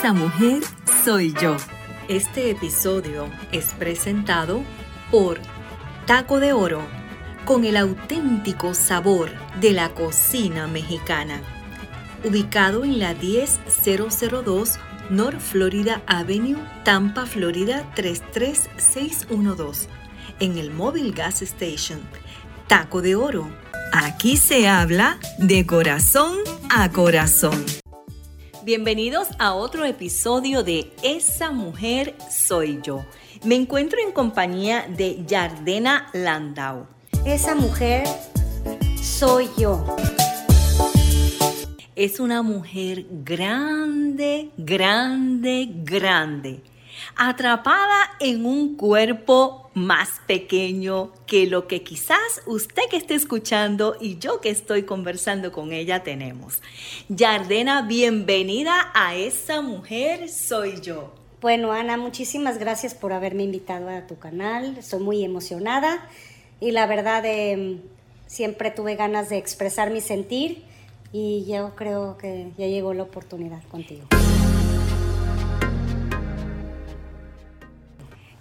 Esa mujer soy yo. Este episodio es presentado por Taco de Oro, con el auténtico sabor de la cocina mexicana. Ubicado en la 10002 North Florida Avenue, Tampa, Florida 33612, en el Mobile Gas Station. Taco de Oro. Aquí se habla de corazón a corazón. Bienvenidos a otro episodio de Esa mujer soy yo. Me encuentro en compañía de Yardena Landau. Esa mujer soy yo. Es una mujer grande, grande, grande atrapada en un cuerpo más pequeño que lo que quizás usted que esté escuchando y yo que estoy conversando con ella tenemos. Yardena, bienvenida a esa mujer soy yo. Bueno, Ana, muchísimas gracias por haberme invitado a tu canal. Estoy muy emocionada y la verdad eh, siempre tuve ganas de expresar mi sentir y yo creo que ya llegó la oportunidad contigo.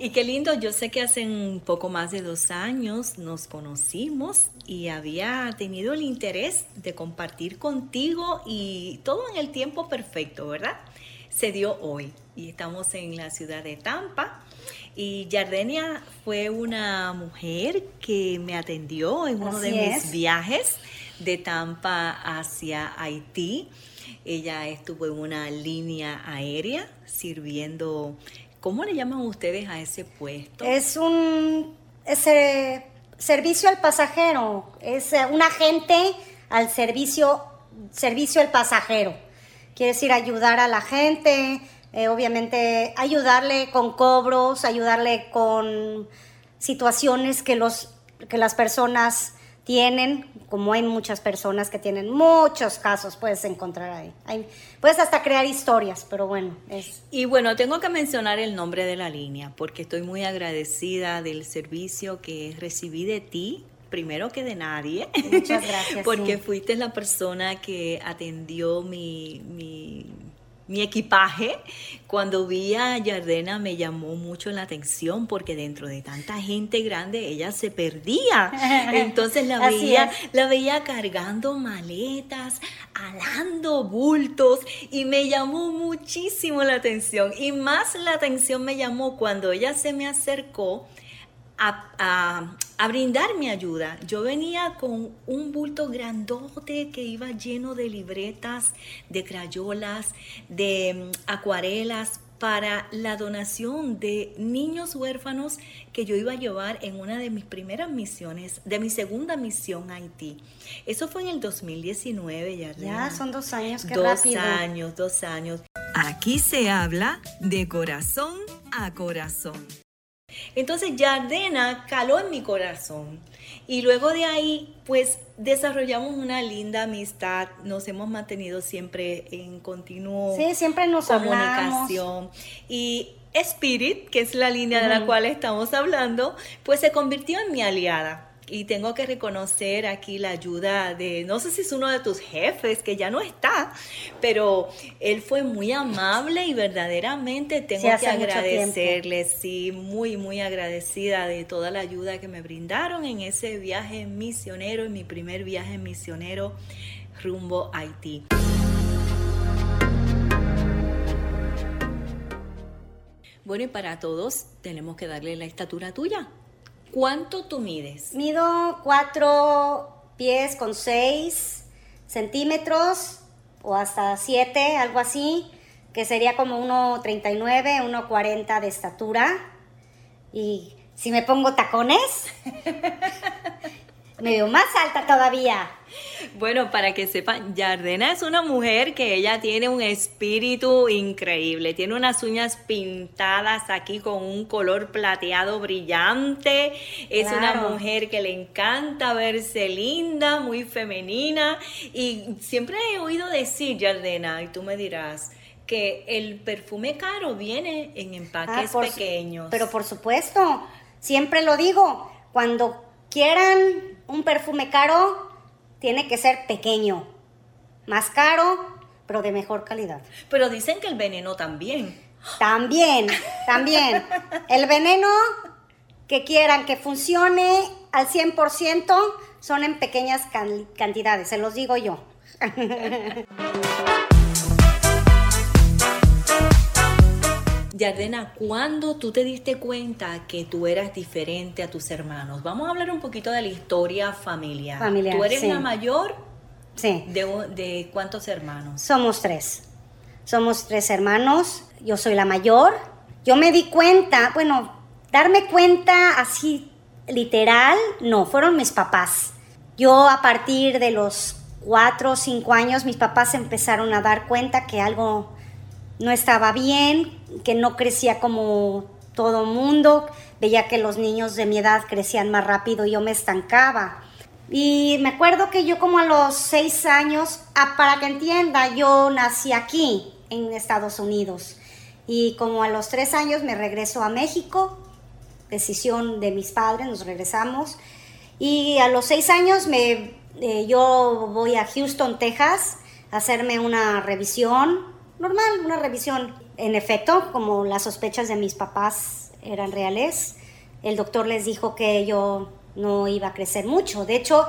Y qué lindo, yo sé que hace un poco más de dos años nos conocimos y había tenido el interés de compartir contigo y todo en el tiempo perfecto, ¿verdad? Se dio hoy y estamos en la ciudad de Tampa. Y Yardenia fue una mujer que me atendió en uno de mis viajes de Tampa hacia Haití. Ella estuvo en una línea aérea sirviendo ¿Cómo le llaman ustedes a ese puesto? Es un ese servicio al pasajero, es eh, un agente al servicio, servicio al pasajero. Quiere decir ayudar a la gente, eh, obviamente ayudarle con cobros, ayudarle con situaciones que, los, que las personas tienen, como hay muchas personas que tienen muchos casos, puedes encontrar ahí. puedes hasta crear historias, pero bueno, es... Y bueno, tengo que mencionar el nombre de la línea, porque estoy muy agradecida del servicio que recibí de ti, primero que de nadie. Muchas gracias. porque fuiste la persona que atendió mi, mi mi equipaje, cuando vi a Yardena me llamó mucho la atención porque dentro de tanta gente grande ella se perdía. Entonces la veía, la veía cargando maletas, alando bultos y me llamó muchísimo la atención. Y más la atención me llamó cuando ella se me acercó a, brindar mi ayuda. Yo venía con un bulto grandote que iba lleno de libretas, de crayolas, de mm, acuarelas para la donación de niños huérfanos que yo iba a llevar en una de mis primeras misiones, de mi segunda misión a Haití. Eso fue en el 2019, ya. Ya, son dos años, qué Dos años, dos años. Aquí se habla de corazón a corazón. Entonces Yardena caló en mi corazón. Y luego de ahí, pues desarrollamos una linda amistad, nos hemos mantenido siempre en continuo sí, siempre nos comunicación. Y Spirit, que es la línea de la cual estamos hablando, pues se convirtió en mi aliada y tengo que reconocer aquí la ayuda de, no sé si es uno de tus jefes, que ya no está, pero él fue muy amable y verdaderamente tengo que agradecerle, sí, muy, muy agradecida de toda la ayuda que me brindaron en ese viaje misionero, en mi primer viaje misionero rumbo a Haití. Bueno, y para todos tenemos que darle la estatura tuya. ¿Cuánto tú mides? Mido cuatro pies con seis centímetros o hasta siete, algo así, que sería como 1,39, 1,40 de estatura. Y si me pongo tacones, me veo más alta todavía. Bueno, para que sepan, Yardena es una mujer que ella tiene un espíritu increíble. Tiene unas uñas pintadas aquí con un color plateado brillante. Es una mujer que le encanta verse linda, muy femenina. Y siempre he oído decir, Yardena, y tú me dirás, que el perfume caro viene en empaques ah, pequeños. Pero por supuesto, siempre lo digo, cuando quieran un perfume caro, tiene que ser pequeño. Más caro, pero de mejor calidad. Pero dicen que el veneno también. También, también. El veneno que quieran que funcione al 100% son en pequeñas cantidades, se los digo yo. Yardena, ¿cuándo tú te diste cuenta que tú eras diferente a tus hermanos? Vamos a hablar un poquito de la historia familiar. familiar ¿Tú eres la mayor? Sí. De, ¿De cuántos hermanos? Somos tres. Somos tres hermanos. Yo soy la mayor. Yo me di cuenta, bueno, darme cuenta así literal, no, fueron mis papás. Yo a partir de los cuatro o cinco años, mis papás empezaron a dar cuenta que algo no estaba bien, que no crecía como todo mundo, veía que los niños de mi edad crecían más rápido y yo me estancaba. Y me acuerdo que yo como a los seis años, ah, para que entienda, yo nací aquí, en Estados Unidos. Y como a los tres años me regreso a México, decisión de mis padres, nos regresamos. Y a los seis años me, eh, yo voy a Houston, Texas, a hacerme una revisión normal, una revisión. En efecto, como las sospechas de mis papás eran reales, el doctor les dijo que yo no iba a crecer mucho. De hecho,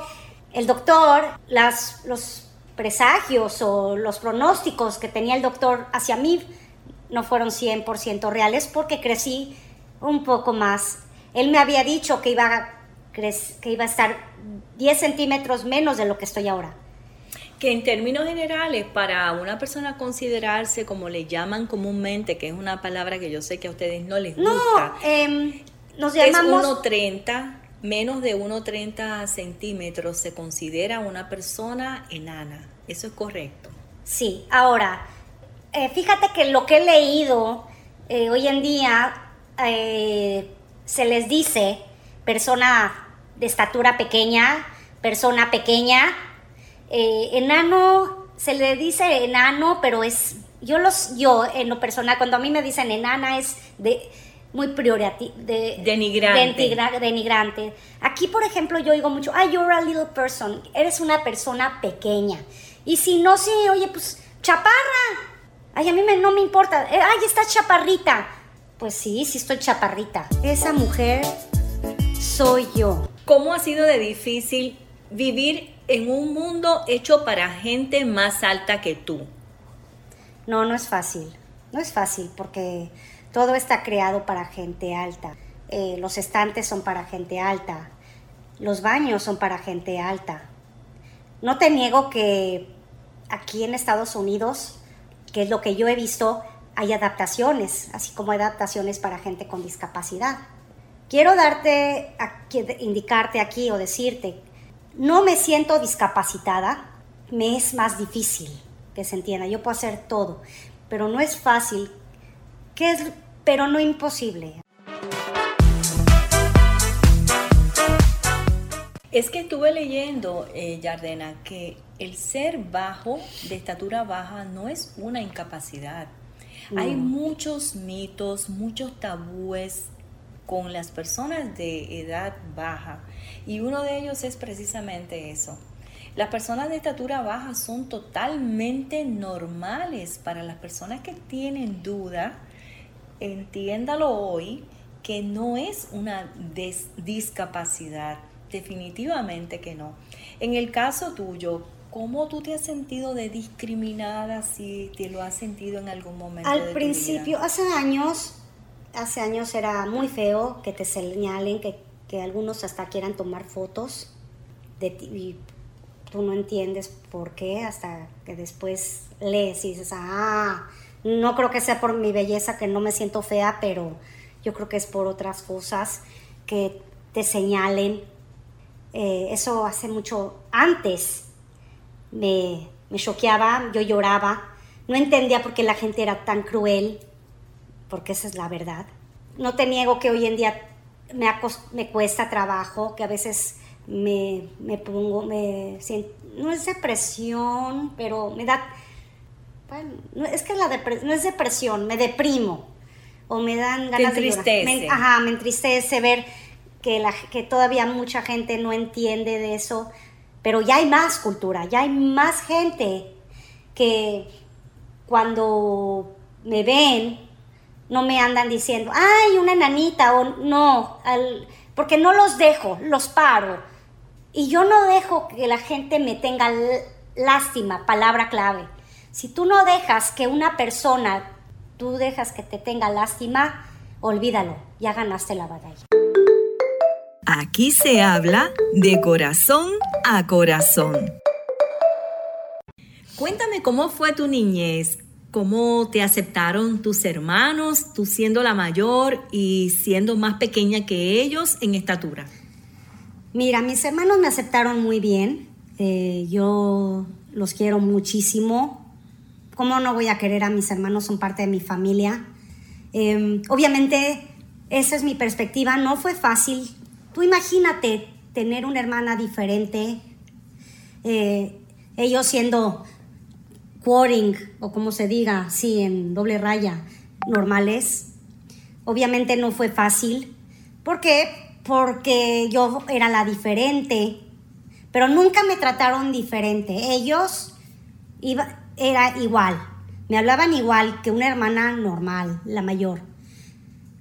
el doctor, las, los presagios o los pronósticos que tenía el doctor hacia mí no fueron 100% reales porque crecí un poco más. Él me había dicho que iba a, que iba a estar 10 centímetros menos de lo que estoy ahora que en términos generales, para una persona considerarse como le llaman comúnmente, que es una palabra que yo sé que a ustedes no les gusta, em, nos llamamos... Es 1,30, menos de 1,30 centímetros se considera una persona enana. ¿Eso es correcto? Sí, ahora, eh, fíjate que lo que he leído eh, hoy en día eh, se les dice persona de estatura pequeña, persona pequeña, eh, enano, se le dice enano, pero es, yo los, yo en lo personal, cuando a mí me dicen enana es de muy priority, de, denigrante. denigrante. Aquí, por ejemplo, yo digo mucho, ah, you're a little person, eres una persona pequeña. Y si no, sí, oye, pues, chaparra. Ay, a mí me, no me importa. Eh, ay, estás chaparrita. Pues sí, sí estoy chaparrita. Esa mujer soy yo. ¿Cómo ha sido de difícil vivir en un mundo hecho para gente más alta que tú? No, no es fácil. No es fácil porque todo está creado para gente alta. Eh, los estantes son para gente alta. Los baños son para gente alta. No te niego que aquí en Estados Unidos, que es lo que yo he visto, hay adaptaciones, así como adaptaciones para gente con discapacidad. Quiero darte, indicarte aquí o decirte no me siento discapacitada, me es más difícil que se entienda. Yo puedo hacer todo, pero no es fácil, que es, pero no imposible. Es que estuve leyendo, eh, Yardena, que el ser bajo, de estatura baja, no es una incapacidad. Hay muchos mitos, muchos tabúes con las personas de edad baja y uno de ellos es precisamente eso. Las personas de estatura baja son totalmente normales para las personas que tienen duda. Entiéndalo hoy que no es una discapacidad, definitivamente que no. En el caso tuyo, ¿cómo tú te has sentido de discriminada si te lo has sentido en algún momento? Al principio, hace años, hace años era muy feo que te señalen, que, algunos hasta quieran tomar fotos de ti y tú no entiendes por qué hasta que después lees y dices, ah, no creo que sea por mi belleza que no me siento fea, pero yo creo que es por otras cosas que te señalen. Eh, eso hace mucho antes me, me choqueaba, yo lloraba, no entendía por qué la gente era tan cruel porque esa es la verdad. No te niego que hoy en día me, me cuesta trabajo, que a veces me, me pongo, me no es depresión, pero me da, bueno, es que la no es depresión, me deprimo o me dan ganas de llorar. Me, ajá, me entristece ver que, la, que todavía mucha gente no entiende de eso, pero ya hay más cultura, ya hay más gente que cuando me ven, no me andan diciendo, ay, una enanita, o no, porque no los dejo, los paro. Y yo no dejo que la gente me tenga lástima, palabra clave. Si tú no dejas que una persona, tú dejas que te tenga lástima, olvídalo, ya ganaste la batalla. Aquí se habla de corazón a corazón. Cuéntame cómo fue tu niñez, cómo te aceptaron tus hermanos, tú siendo la mayor y siendo más pequeña que ellos en estatura. Mira, mis hermanos me aceptaron muy bien. Eh, yo los quiero muchísimo. ¿Cómo no voy a querer a mis hermanos? Son parte de mi familia. Em, obviamente, esa es mi perspectiva. No fue fácil. Tú imagínate tener una hermana diferente. Eh, ellos siendo quoting, o como se diga, sí, en doble raya, normales. Obviamente no fue fácil. ¿Por qué? porque yo era la diferente, pero nunca me trataron diferente. Ellos iba, era igual, me hablaban igual que una hermana normal, la mayor.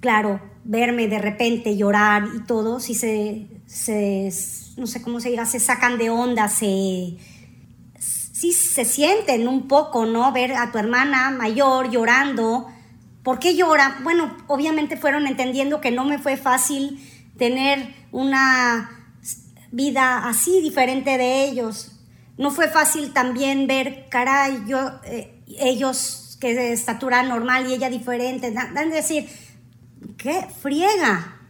Claro, verme de repente llorar y todo, si se, no sé cómo se diga, se sacan de onda, se, sí se sienten un poco, ¿no? Ver a tu hermana mayor llorando. ¿Por qué llora? Bueno, obviamente fueron entendiendo que no me fue fácil tener una vida así diferente de ellos. No fue fácil también ver, caray, eh, ellos que de estatura normal y ella diferente. Dan decir, qué friega,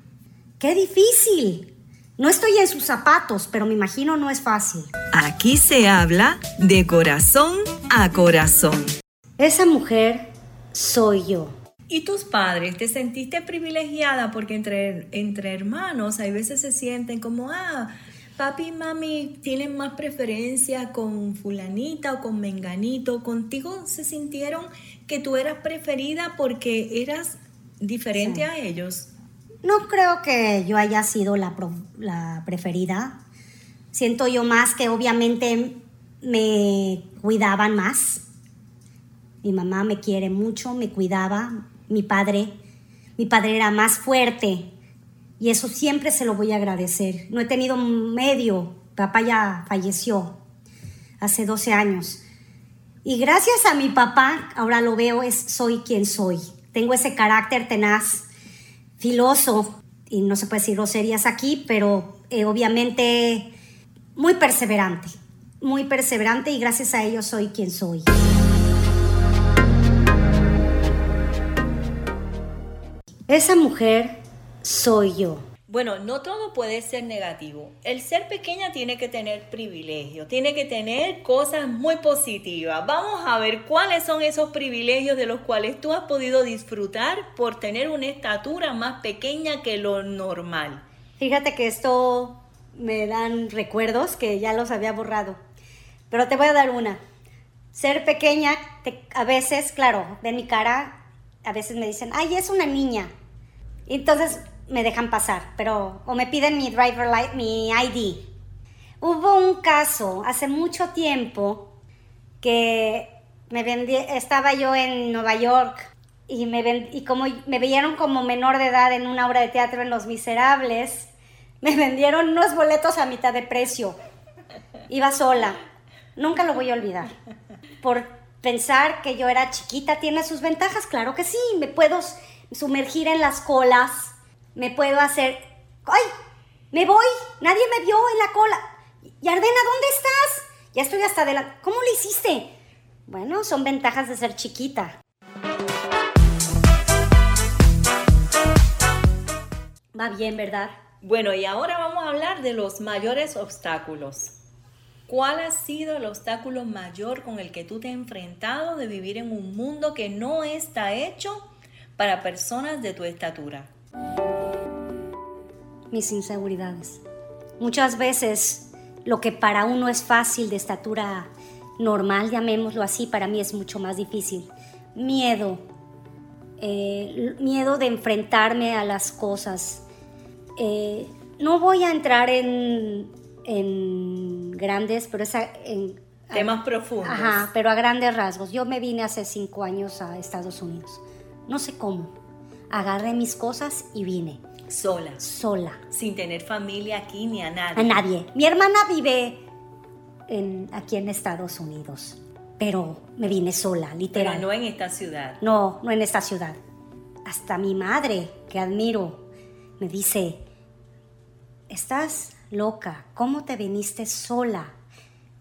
qué difícil. No estoy en sus zapatos, pero me imagino no es fácil. Aquí se habla de corazón a corazón. Esa mujer soy yo. ¿Y tus padres? ¿Te sentiste privilegiada? Porque entre, entre hermanos hay veces se sienten como, ah, papi y mami tienen más preferencia con fulanita o con menganito. ¿Contigo se sintieron que tú eras preferida porque eras diferente a ellos? No creo que yo haya sido la, preferida. Siento yo más que obviamente me cuidaban más. Mi mamá me quiere mucho, me cuidaba, mi padre. Mi padre era más fuerte y eso siempre se lo voy a agradecer. No he tenido medio, papá ya falleció hace 12 años. Y gracias a mi papá, ahora lo veo, es soy quien soy. Tengo ese carácter tenaz, filoso, y no se puede decir groserías aquí, pero eh, obviamente muy perseverante, muy perseverante y gracias a ello soy quien soy. Esa mujer soy yo. Bueno, no todo puede ser negativo. El ser pequeña tiene que tener privilegios, tiene que tener cosas muy positivas. Vamos a ver cuáles son esos privilegios de los cuales tú has podido disfrutar por tener una estatura más pequeña que lo normal. Fíjate que esto me dan recuerdos que ya los había borrado, pero te voy a dar una. Ser pequeña, a veces, claro, de mi cara, a veces me dicen, ay, es una niña entonces me dejan pasar, pero o me piden mi driver light, mi ID. Hubo un caso hace mucho tiempo que me vendí, estaba yo en Nueva York y, me y como me veían como menor de edad en una obra de teatro en Los Miserables, me vendieron unos boletos a mitad de precio. Iba sola. Nunca lo voy a olvidar. Por pensar que yo era chiquita tiene sus ventajas, claro que sí, me puedo sumergir en las colas, me puedo hacer... ¡Ay! Me voy, nadie me vio en la cola. Yardena, ¿dónde estás? Ya estoy hasta de la... ¿Cómo lo hiciste? Bueno, son ventajas de ser chiquita. Va bien, ¿verdad? Bueno, y ahora vamos a hablar de los mayores obstáculos. ¿Cuál ha sido el obstáculo mayor con el que tú te has enfrentado de vivir en un mundo que no está hecho para personas de tu estatura? Mis inseguridades. Muchas veces lo que para uno es fácil de estatura normal, llamémoslo así, para mí es mucho más difícil. Miedo. Eh, miedo de enfrentarme a las cosas. Eh, no voy a entrar en, en grandes, pero Temas profundos. Ajá, pero a grandes rasgos. Yo me vine hace cinco años a Estados Unidos. No sé cómo. Agarré mis cosas y vine. Sola. Sola. Sin tener familia aquí ni a nadie. A nadie. Mi hermana vive en, aquí en Estados Unidos, pero me vine sola, literal. Pero no en esta ciudad. No, no en esta ciudad. Hasta mi madre, que admiro, me dice, estás loca, ¿cómo te viniste sola?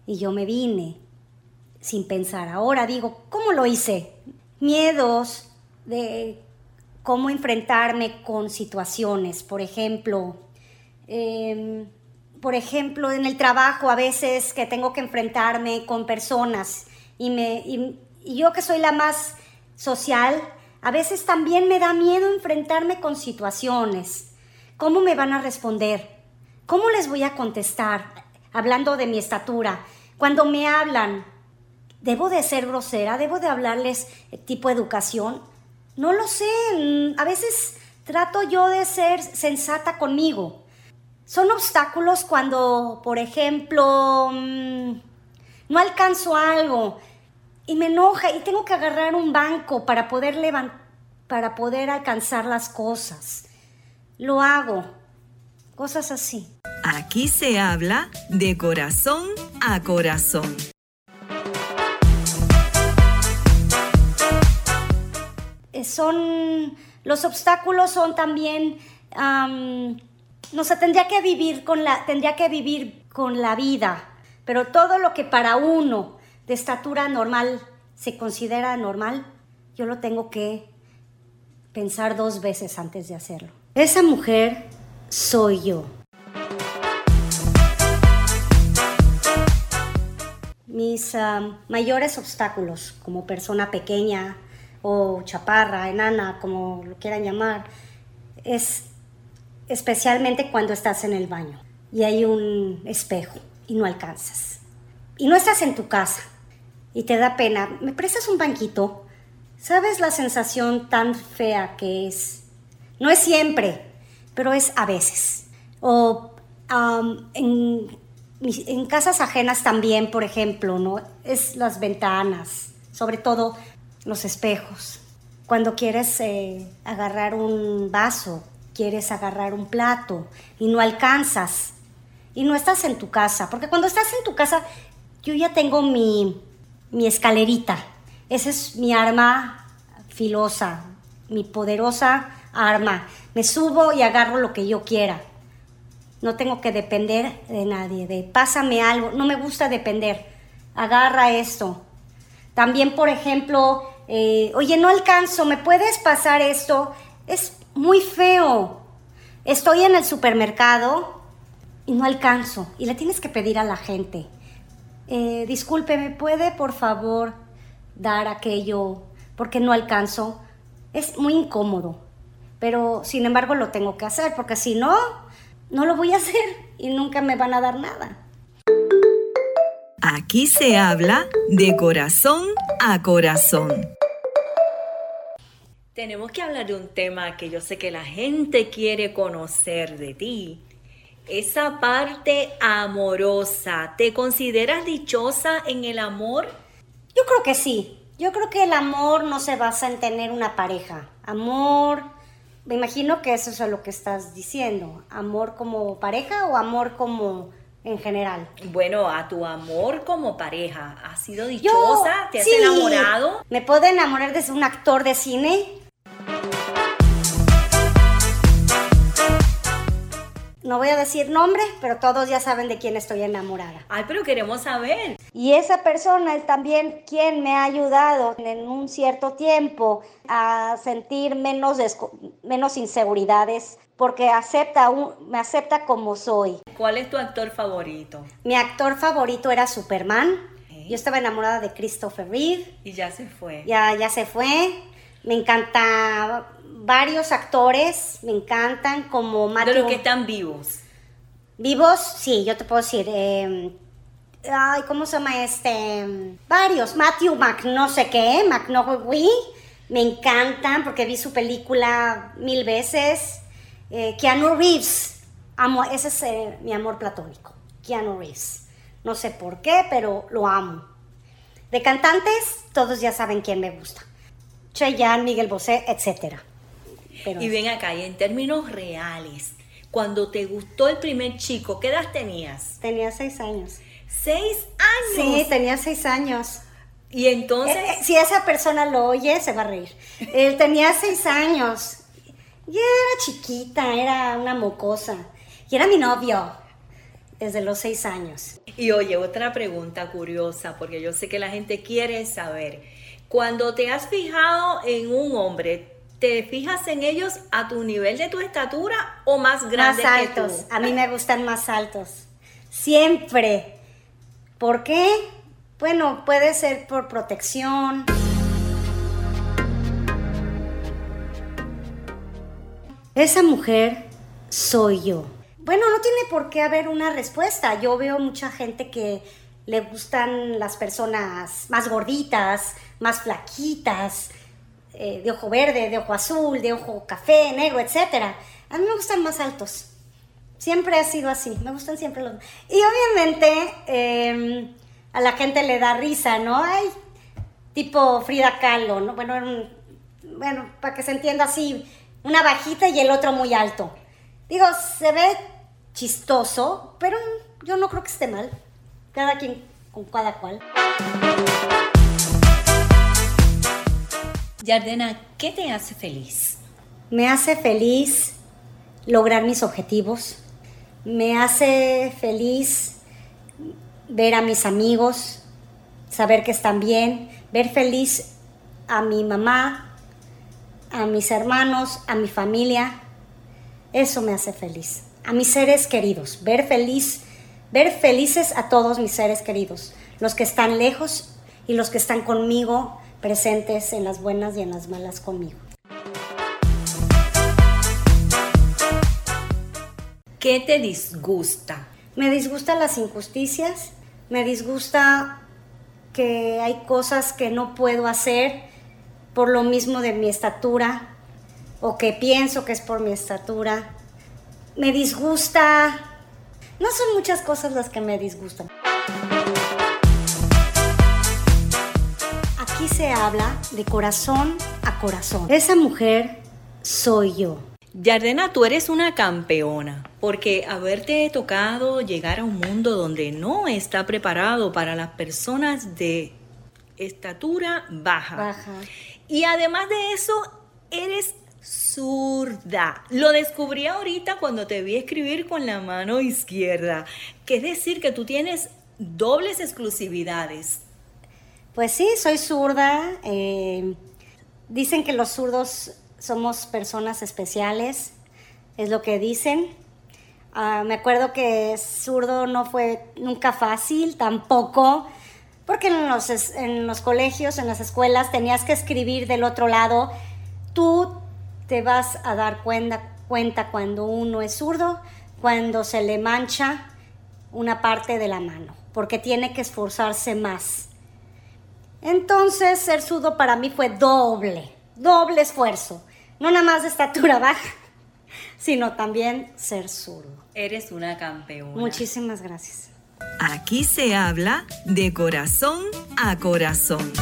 Y yo me vine sin pensar. Ahora digo, ¿cómo lo hice? Miedos de cómo enfrentarme con situaciones. Por ejemplo, em, por ejemplo, en el trabajo a veces que tengo que enfrentarme con personas y, me, y yo que soy la más social, a veces también me da miedo enfrentarme con situaciones. ¿Cómo me van a responder? ¿Cómo les voy a contestar? Hablando de mi estatura. Cuando me hablan, ¿debo de ser grosera? ¿Debo de hablarles tipo educación? No lo sé. A veces trato yo de ser sensata conmigo. Son obstáculos cuando, por ejemplo, mm, no alcanzo algo y me enoja y tengo que agarrar un banco para poder para poder alcanzar las cosas. Lo hago. Cosas así. Aquí se habla de corazón a corazón. Son los obstáculos son también no sé tendría que vivir con la tendría que vivir con la vida pero todo lo que para uno de estatura normal se considera normal yo lo tengo que pensar dos veces antes de hacerlo. Esa mujer soy yo. Mis mayores obstáculos como persona pequeña o chaparra, enana, como lo quieran llamar, es especialmente cuando estás en el baño y hay un espejo y no alcanzas. Y no estás en tu casa y te da pena. ¿Me prestas un banquito? ¿Sabes la sensación tan fea que es? No es siempre, pero es a veces. O en, en casas ajenas también, por ejemplo, ¿no? Es las ventanas, sobre todo los espejos. Cuando quieres eh, agarrar un vaso, quieres agarrar un plato y no alcanzas y no estás en tu casa, porque cuando estás en tu casa yo ya tengo mi, mi escalerita, esa es mi arma filosa, mi poderosa arma. Me subo y agarro lo que yo quiera. No tengo que depender de nadie, de pásame algo, no me gusta depender. Agarra esto, también, por ejemplo, eh, oye, no alcanzo, ¿me puedes pasar esto? Es muy feo. Estoy en el supermercado y no alcanzo. Y le tienes que pedir a la gente. Eh, disculpe, ¿me puede por favor dar aquello porque no alcanzo? Es muy incómodo. Pero sin embargo lo tengo que hacer porque si no, no lo voy a hacer y nunca me van a dar nada. Aquí se habla de corazón a corazón. Tenemos que hablar de un tema que yo sé que la gente quiere conocer de ti. Esa parte amorosa. ¿Te consideras dichosa en el amor? Yo creo que sí. Yo creo que el amor no se basa en tener una pareja. Amor, me imagino que eso es lo que estás diciendo. ¿Amor como pareja o amor como en general? Bueno, a tu amor como pareja. ¿Has sido dichosa? ¿Te has enamorado? Me puedo enamorar de un actor de cine. No voy a decir nombre, pero todos ya saben de quién estoy enamorada. Ay, pero queremos saber. Y esa persona es también quien me ha ayudado en un cierto tiempo a sentir menos, menos inseguridades porque acepta me acepta como soy. ¿Cuál es tu actor favorito? Mi actor favorito era Superman. Yo estaba enamorada de Christopher Reeve. Y ya se fue. Ya, ya se fue. Me encanta varios actores, me encantan como Matthew. De los que están vivos. Vivos, sí, yo te puedo decir. Em, ay, ¿cómo se llama este? Varios. Matthew Mc no sé qué, McNaughey. Me encantan porque vi su película mil veces. Eh, Keanu Reeves, amo, ese es eh, mi amor platónico, Keanu Reeves. No sé por qué, pero lo amo. De cantantes, todos ya saben quién me gusta. Chayanne, Miguel Bosé, etc. y ven acá, y en términos reales, cuando te gustó el primer chico, ¿qué edad tenías? Tenía seis años. ¿Seis años? Sí, tenía seis años. Y entonces... Eh, eh, si esa persona lo oye, se va a reír. Él tenía seis años. Y era chiquita, era una mocosa. Y era mi novio desde los seis años. Y oye, otra pregunta curiosa, porque yo sé que la gente quiere saber. Cuando te has fijado en un hombre, ¿te fijas en ellos a tu nivel de tu estatura o más grandes más altos. A mí me gustan más altos. Siempre. ¿Por qué? Bueno, puede ser por protección. Esa mujer soy yo. Bueno, no tiene por qué haber una respuesta. Yo veo mucha gente que le gustan las personas más gorditas, más flaquitas, eh, de ojo verde, de ojo azul, de ojo café, negro, etc. A mí me gustan más altos. Siempre ha sido así, me gustan siempre los... Y obviamente em, a la gente le da risa, ¿no? Ay, tipo Frida Kahlo, ¿no? Bueno, bueno, para que se entienda así, una bajita y el otro muy alto. Digo, se ve chistoso, pero yo no creo que esté mal. Cada quien con cada cual. Yardena, ¿qué te hace feliz? Me hace feliz lograr mis objetivos. Me hace feliz ver a mis amigos, saber que están bien, ver feliz a mi mamá, a mis hermanos, a mi familia. Eso me hace feliz. A mis seres queridos, ver feliz, ver felices a todos mis seres queridos, los que están lejos y los que están conmigo presentes en las buenas y en las malas conmigo. ¿Qué te disgusta? Me disgustan las injusticias, me disgusta que hay cosas que no puedo hacer por lo mismo de mi estatura o que pienso que es por mi estatura. Me disgusta... No son muchas cosas las que me disgustan. Aquí se habla de corazón a corazón. Esa mujer soy yo. Yardena, tú eres una campeona, porque haberte tocado llegar a un mundo donde no está preparado para las personas de estatura baja. Baja. Y además de eso, eres zurda. Lo descubrí ahorita cuando te vi escribir con la mano izquierda, que es decir que tú tienes dobles exclusividades. Pues sí, soy zurda. Eh, dicen que los zurdos somos personas especiales, es lo que dicen. Ah, me acuerdo que zurdo no fue nunca fácil, tampoco, porque en los, en los colegios, en las escuelas, tenías que escribir del otro lado. Tú te vas a dar cuenta, cuenta cuando uno es zurdo, cuando se le mancha una parte de la mano, porque tiene que esforzarse más entonces, ser zurdo para mí fue doble, doble esfuerzo. No nada más de estatura baja, sino también ser zurdo. Eres una campeona. Muchísimas gracias. Aquí se habla de corazón a corazón.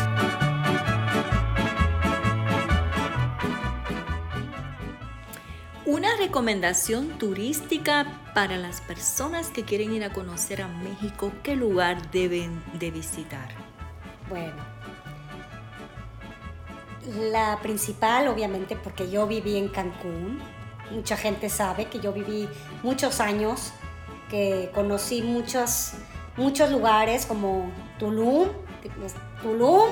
Una recomendación turística para las personas que quieren ir a conocer a México, ¿qué lugar deben de visitar? Bueno, la principal, obviamente, porque yo viví en Cancún. Mucha gente sabe que yo viví muchos años, que conocí muchos, muchos lugares como Tulum, Tulum,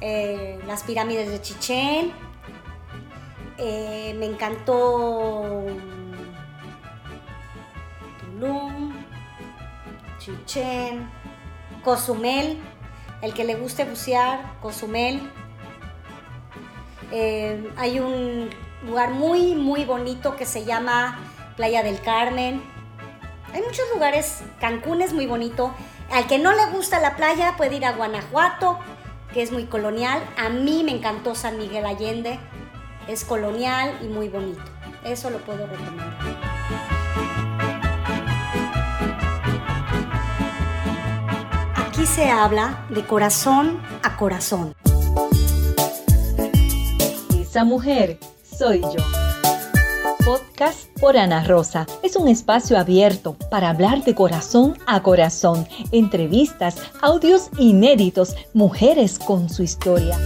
eh, las pirámides de Chichén. Eh, me encantó Tulum, Chichén, Cozumel el que le guste bucear, Cozumel. Eh, hay un lugar muy, muy bonito que se llama Playa del Carmen. Hay muchos lugares, Cancún es muy bonito. Al que no le gusta la playa puede ir a Guanajuato, que es muy colonial. A mí me encantó San Miguel Allende, es colonial y muy bonito. Eso lo puedo recomendar. Aquí se habla de corazón a corazón. Esa mujer soy yo. Podcast por Ana Rosa. Es un espacio abierto para hablar de corazón a corazón, entrevistas, audios inéditos, mujeres con su historia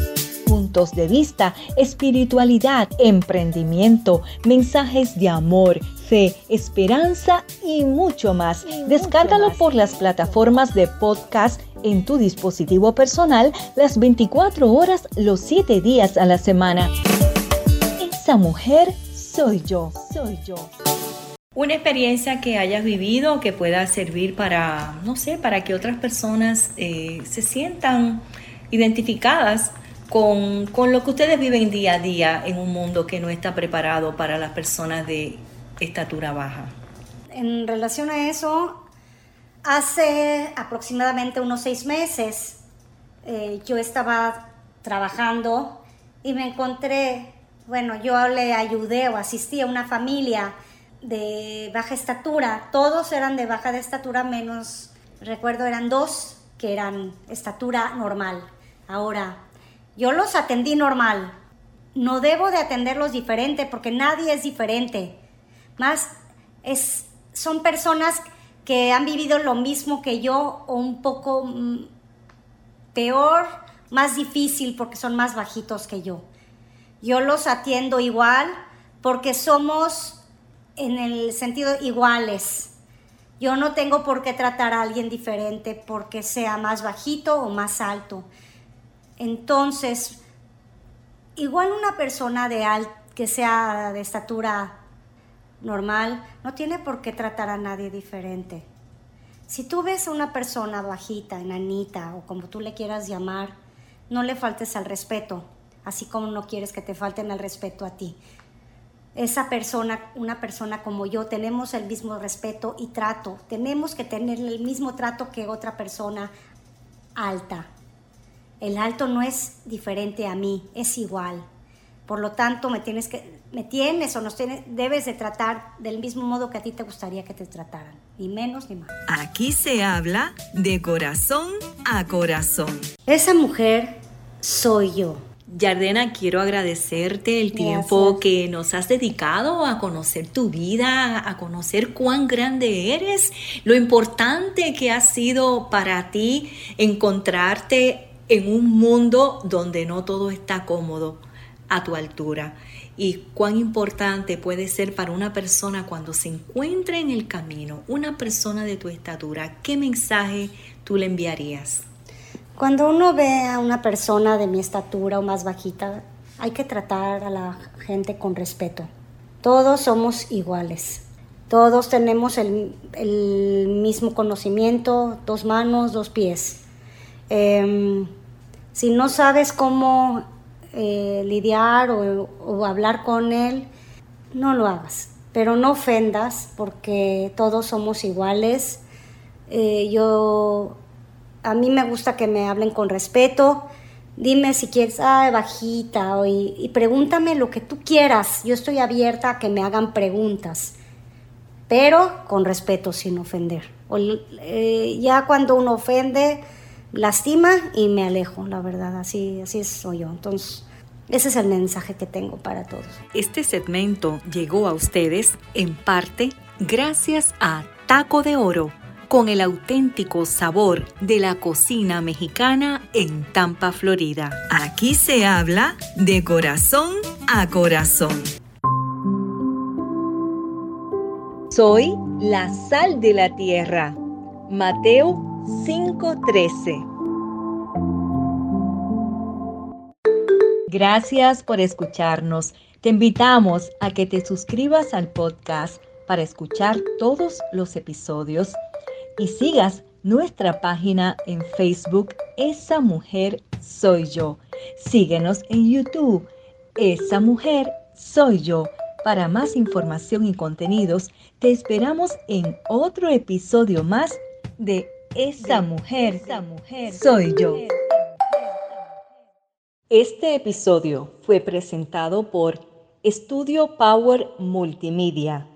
puntos de vista, espiritualidad, emprendimiento, mensajes de amor, fe, esperanza y mucho más. Descárgalo por las plataformas de podcast en tu dispositivo personal las 24 horas, los 7 días a la semana. Esa mujer soy yo, soy yo. Una experiencia que hayas vivido que pueda servir para, no sé, para que otras personas eh, se sientan identificadas con, con, lo que ustedes viven día a día en un mundo que no está preparado para las personas de estatura baja. En relación a eso, hace aproximadamente unos seis meses eh, yo estaba trabajando y me encontré, bueno, yo le ayudé o asistí a una familia de baja estatura, todos eran de baja estatura menos, recuerdo eran dos que eran estatura normal. Ahora, yo los atendí normal. No debo de atenderlos diferente porque nadie es diferente. Más es, son personas que han vivido lo mismo que yo o un poco mm, peor, más difícil porque son más bajitos que yo. Yo los atiendo igual porque somos en el sentido iguales. Yo no tengo por qué tratar a alguien diferente porque sea más bajito o más alto. Entonces, igual una persona de al, que sea de estatura normal no tiene por qué tratar a nadie diferente. Si tú ves a una persona bajita, enanita o como tú le quieras llamar, no le faltes al respeto, así como no quieres que te falten al respeto a ti. Esa persona, una persona como yo, tenemos el mismo respeto y trato. Tenemos que tener el mismo trato que otra persona alta. El alto no es diferente a mí, es igual. Por lo tanto, me tienes que me tienes o nos tienes debes de tratar del mismo modo que a ti te gustaría que te trataran, ni menos ni más. Aquí se habla de corazón a corazón. Esa mujer soy yo. Yardena, quiero agradecerte el tiempo que nos has dedicado a conocer tu vida, a conocer cuán grande eres, lo importante que ha sido para ti encontrarte en un mundo donde no todo está cómodo a tu altura y cuán importante puede ser para una persona cuando se encuentra en el camino, una persona de tu estatura, ¿qué mensaje tú le enviarías? Cuando uno ve a una persona de mi estatura o más bajita, hay que tratar a la gente con respeto. Todos somos iguales. Todos tenemos el, mismo conocimiento, dos manos, dos pies. Em, si no sabes cómo eh, lidiar o, hablar con él, no lo hagas. Pero no ofendas porque todos somos iguales. Eh, yo, a mí me gusta que me hablen con respeto. Dime si quieres, ah, bajita, y, y, pregúntame lo que tú quieras. Yo estoy abierta a que me hagan preguntas, pero con respeto, sin ofender. Eh, ya cuando uno ofende, lastima y me alejo, la verdad, así, así soy yo. Entonces, ese es el mensaje que tengo para todos. Este segmento llegó a ustedes en parte gracias a Taco de Oro, con el auténtico sabor de la cocina mexicana en Tampa, Florida. Aquí se habla de corazón a corazón. Soy la sal de la tierra. Mateo 5:13 Gracias por escucharnos. Te invitamos a que te suscribas al podcast para escuchar todos los episodios y sigas nuestra página en Facebook Esa Mujer Soy Yo. Síguenos en YouTube Esa Mujer Soy Yo. Para más información y contenidos, te esperamos en otro episodio más de Esa Mujer, Esa mujer Soy Yo. Este episodio fue presentado por Estudio Power Multimedia